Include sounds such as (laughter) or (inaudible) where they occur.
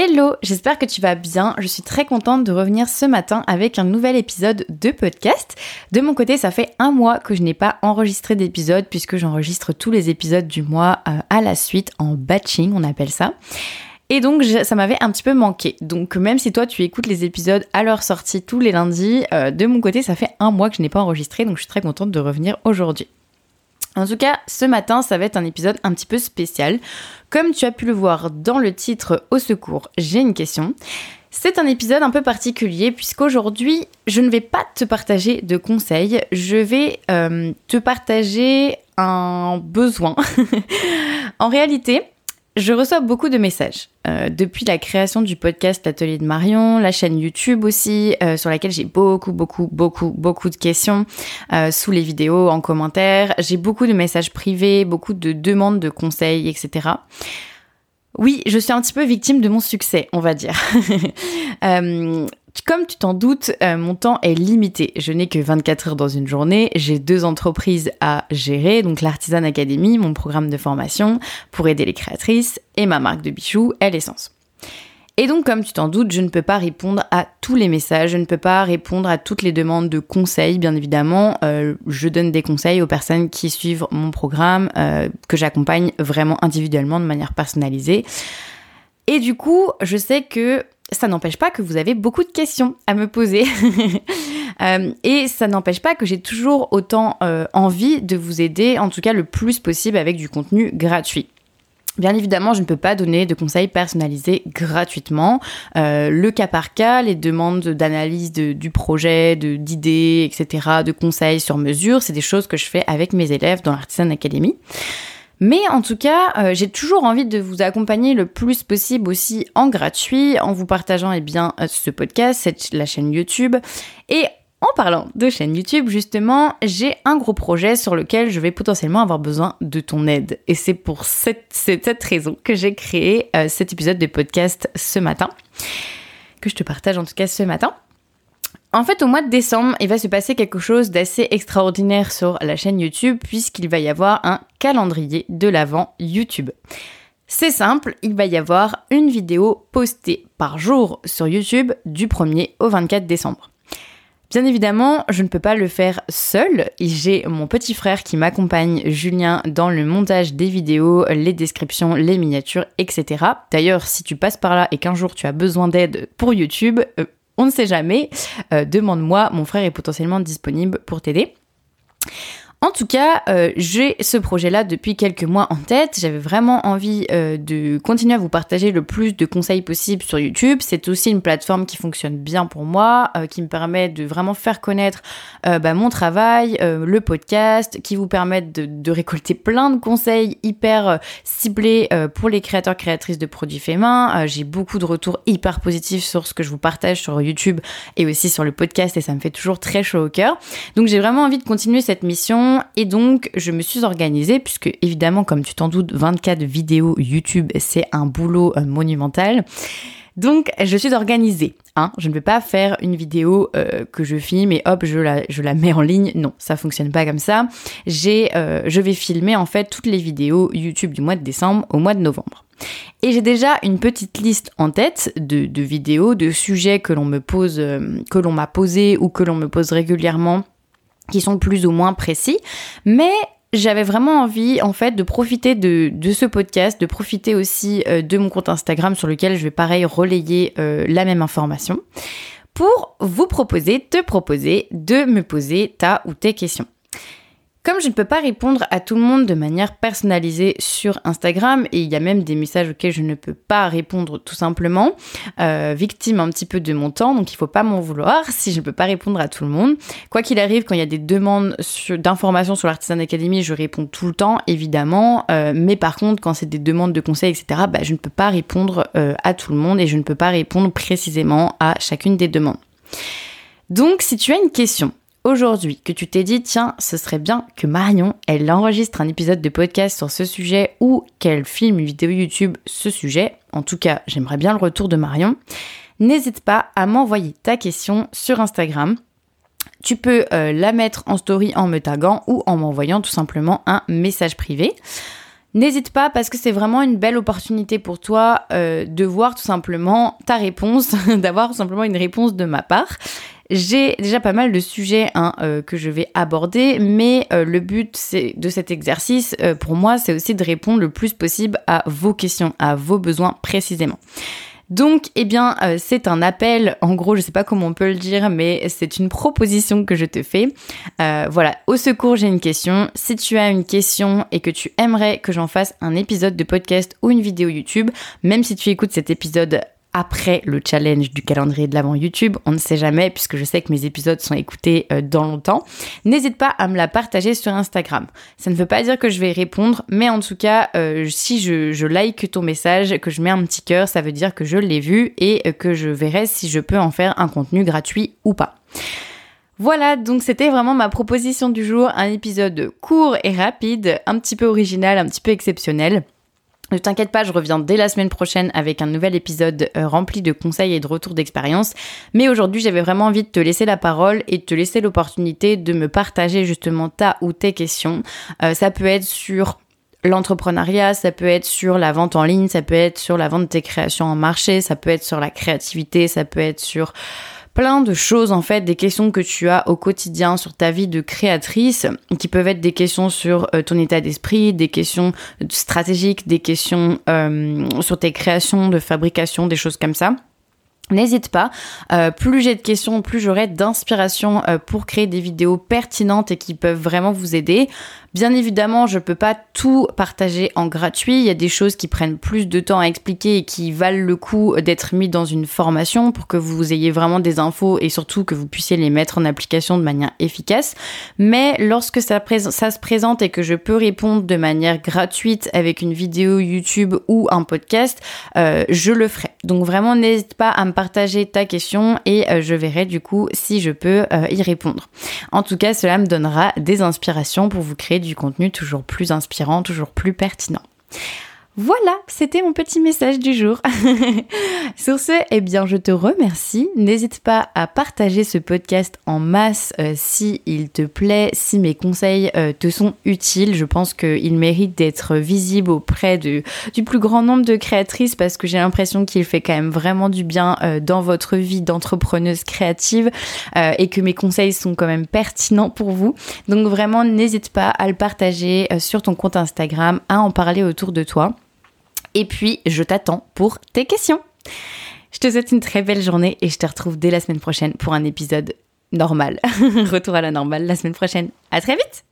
Hello, j'espère que tu vas bien. Je suis très contente de revenir ce matin avec un nouvel épisode de podcast. De mon côté, ça fait un mois que je n'ai pas enregistré d'épisode puisque j'enregistre tous les épisodes du mois euh, à la suite en batching, on appelle ça. Et donc ça m'avait un petit peu manqué. Donc même si toi tu écoutes les épisodes à leur sortie tous les lundis, euh, de mon côté ça fait un mois que je n'ai pas enregistré, donc je suis très contente de revenir aujourd'hui. En tout cas, ce matin, ça va être un épisode un petit peu spécial. Comme tu as pu le voir dans le titre Au secours, j'ai une question. C'est un épisode un peu particulier puisqu'aujourd'hui, je ne vais pas te partager de conseils, je vais euh, te partager un besoin. (laughs) en réalité, je reçois beaucoup de messages euh, depuis la création du podcast L'Atelier de Marion, la chaîne YouTube aussi, euh, sur laquelle j'ai beaucoup, beaucoup, beaucoup, beaucoup de questions euh, sous les vidéos, en commentaire. J'ai beaucoup de messages privés, beaucoup de demandes de conseils, etc. Oui, je suis un petit peu victime de mon succès, on va dire. (laughs) Comme tu t'en doutes, euh, mon temps est limité. Je n'ai que 24 heures dans une journée. J'ai deux entreprises à gérer, donc l'Artisan Academy, mon programme de formation pour aider les créatrices, et ma marque de bijoux, Elle Essence. Et donc, comme tu t'en doutes, je ne peux pas répondre à tous les messages, je ne peux pas répondre à toutes les demandes de conseils, bien évidemment. Euh, je donne des conseils aux personnes qui suivent mon programme, euh, que j'accompagne vraiment individuellement de manière personnalisée. Et du coup, je sais que ça n'empêche pas que vous avez beaucoup de questions à me poser. (laughs) Euh, et ça n'empêche pas que j'ai toujours autant envie de vous aider, en tout cas le plus possible avec du contenu gratuit. Bien évidemment, je ne peux pas donner de conseils personnalisés gratuitement. Euh, le cas par cas, les demandes d'analyse du projet, d'idées, etc., de conseils sur mesure, c'est des choses que je fais avec mes élèves dans l'Artisan Academy. Mais en tout cas, euh, j'ai toujours envie de vous accompagner le plus possible aussi en gratuit, en vous partageant eh bien euh, ce podcast, la chaîne YouTube. En parlant de chaîne YouTube, justement, j'ai un gros projet sur lequel je vais potentiellement avoir besoin de ton aide. Et c'est pour cette, raison que j'ai créé euh, cet épisode de podcast ce matin, que je te partage en tout cas ce matin. En fait, au mois de décembre, il va se passer quelque chose d'assez extraordinaire sur la chaîne YouTube puisqu'il va y avoir un calendrier de l'avant YouTube. C'est simple, il va y avoir une vidéo postée par jour sur YouTube du 1er au 24 décembre. Bien évidemment, je ne peux pas le faire seul. J'ai mon petit frère qui m'accompagne, Julien, dans le montage des vidéos, les descriptions, les miniatures, etc. D'ailleurs, si tu passes par là et qu'un jour tu as besoin d'aide pour YouTube, euh, on ne sait jamais. Euh, demande-moi, mon frère est potentiellement disponible pour t'aider. En tout cas, euh, j'ai ce projet-là depuis quelques mois en tête. J'avais vraiment envie euh, de continuer à vous partager le plus de conseils possibles sur YouTube. C'est aussi une plateforme qui fonctionne bien pour moi, euh, qui me permet de vraiment faire connaître bah, mon travail, le podcast, qui vous permettent de, de, récolter plein de conseils hyper ciblés pour les créateurs créatrices de produits faits main. j'ai beaucoup de retours hyper positifs sur ce que je vous partage sur YouTube et aussi sur le podcast et ça me fait toujours très chaud au cœur. Donc j'ai vraiment envie de continuer cette mission et donc je me suis organisée puisque évidemment comme tu t'en doutes 24 vidéos YouTube c'est un boulot euh, monumental. Donc je suis organisée. Hein. Je ne vais pas faire une vidéo euh, que je filme et hop je la, je la mets en ligne. Non, ça fonctionne pas comme ça. J'ai, euh, je vais filmer en fait toutes les vidéos YouTube du mois de décembre au mois de novembre. Et j'ai déjà une petite liste en tête de, de vidéos, de sujets que l'on me pose, que l'on m'a posé ou que l'on me pose régulièrement qui sont plus ou moins précis, mais j'avais vraiment envie en fait de profiter de, ce podcast, de profiter aussi euh, de mon compte Instagram sur lequel je vais pareil relayer euh, la même information pour vous proposer, te proposer de me poser ta ou tes questions. Comme je ne peux pas répondre à tout le monde de manière personnalisée sur Instagram, et il y a même des messages auxquels je ne peux pas répondre tout simplement, euh, victime un petit peu de mon temps, donc il ne faut pas m'en vouloir (laughs) si je ne peux pas répondre à tout le monde. Quoi qu'il arrive, quand il y a des demandes d'informations sur l'Artisan Academy, je réponds tout le temps, évidemment, euh, mais par contre, quand c'est des demandes de conseils, etc., bah, je ne peux pas répondre euh, à tout le monde et je ne peux pas répondre précisément à chacune des demandes. Donc, si tu as une question aujourd'hui que tu t'es dit, tiens, ce serait bien que Marion, elle enregistre un épisode de podcast sur ce sujet ou qu'elle filme une vidéo YouTube ce sujet, en tout cas, j'aimerais bien le retour de Marion, n'hésite pas à m'envoyer ta question sur Instagram. Tu peux euh, la mettre en story en me taguant ou en m'envoyant tout simplement un message privé. N'hésite pas parce que c'est vraiment une belle opportunité pour toi euh, de voir tout simplement ta réponse, (laughs) d'avoir tout simplement une réponse de ma part. J'ai déjà pas mal de sujets hein, euh, que je vais aborder, mais euh, le but de cet exercice, pour moi, c'est aussi de répondre le plus possible à vos questions, à vos besoins précisément. Donc, eh bien, euh, c'est un appel. En gros, je sais pas comment on peut le dire, mais c'est une proposition que je te fais. Euh, voilà, au secours, j'ai une question. Si tu as une question et que tu aimerais que j'en fasse un épisode de podcast ou une vidéo YouTube, même si tu écoutes cet épisode après le challenge du calendrier de l'avant YouTube, on ne sait jamais puisque je sais que mes épisodes sont écoutés euh, dans longtemps, n'hésite pas à me la partager sur Instagram. Ça ne veut pas dire que je vais répondre, mais en tout cas, euh, si je, je, like ton message, que je mets un petit cœur, ça veut dire que je l'ai vu et euh, que je verrai si je peux en faire un contenu gratuit ou pas. Voilà, donc c'était vraiment ma proposition du jour, un épisode court et rapide, un petit peu original, un petit peu exceptionnel. Ne t'inquiète pas, je reviens dès la semaine prochaine avec un nouvel épisode euh, rempli de conseils et de retours d'expérience. Mais aujourd'hui, j'avais vraiment envie de te laisser la parole et de te laisser l'opportunité de me partager justement ta ou tes questions. Euh, ça peut être sur l'entrepreneuriat, ça peut être sur la vente en ligne, ça peut être sur la vente de tes créations en marché, ça peut être sur la créativité, ça peut être sur plein de choses en fait, des questions que tu as au quotidien sur ta vie de créatrice, qui peuvent être des questions sur euh, ton état d'esprit, des questions stratégiques, des questions euh, sur tes créations de fabrication, des choses comme ça. N'hésite pas, euh, plus j'ai de questions, plus j'aurai d'inspiration pour créer des vidéos pertinentes et qui peuvent vraiment vous aider. Bien évidemment, je peux pas tout partager en gratuit. Il y a des choses qui prennent plus de temps à expliquer et qui valent le coup d'être mis dans une formation pour que vous ayez vraiment des infos et surtout que vous puissiez les mettre en application de manière efficace. Mais lorsque ça, ça se présente et que je peux répondre de manière gratuite avec une vidéo YouTube ou un podcast, euh, je le ferai. Donc vraiment, n'hésite pas à me partager ta question et euh, je verrai du coup si je peux euh, y répondre. En tout cas, cela me donnera des inspirations pour vous créer du contenu toujours plus inspirant, toujours plus pertinent. Voilà, c'était mon petit message du jour. (laughs) Sur ce, eh bien, je te remercie. N'hésite pas à partager ce podcast en masse euh, si il te plaît, si mes conseils euh, te sont utiles. Je pense qu'il mérite d'être visible auprès du plus grand nombre de créatrices parce que j'ai l'impression qu'il fait quand même vraiment du bien euh, dans votre vie d'entrepreneuse créative et que mes conseils sont quand même pertinents pour vous. Donc vraiment, n'hésite pas à le partager sur ton compte Instagram, à en parler autour de toi. Et puis, je t'attends pour tes questions. Je te souhaite une très belle journée et je te retrouve dès la semaine prochaine pour un épisode normal. (laughs) Retour à la normale la semaine prochaine. À très vite!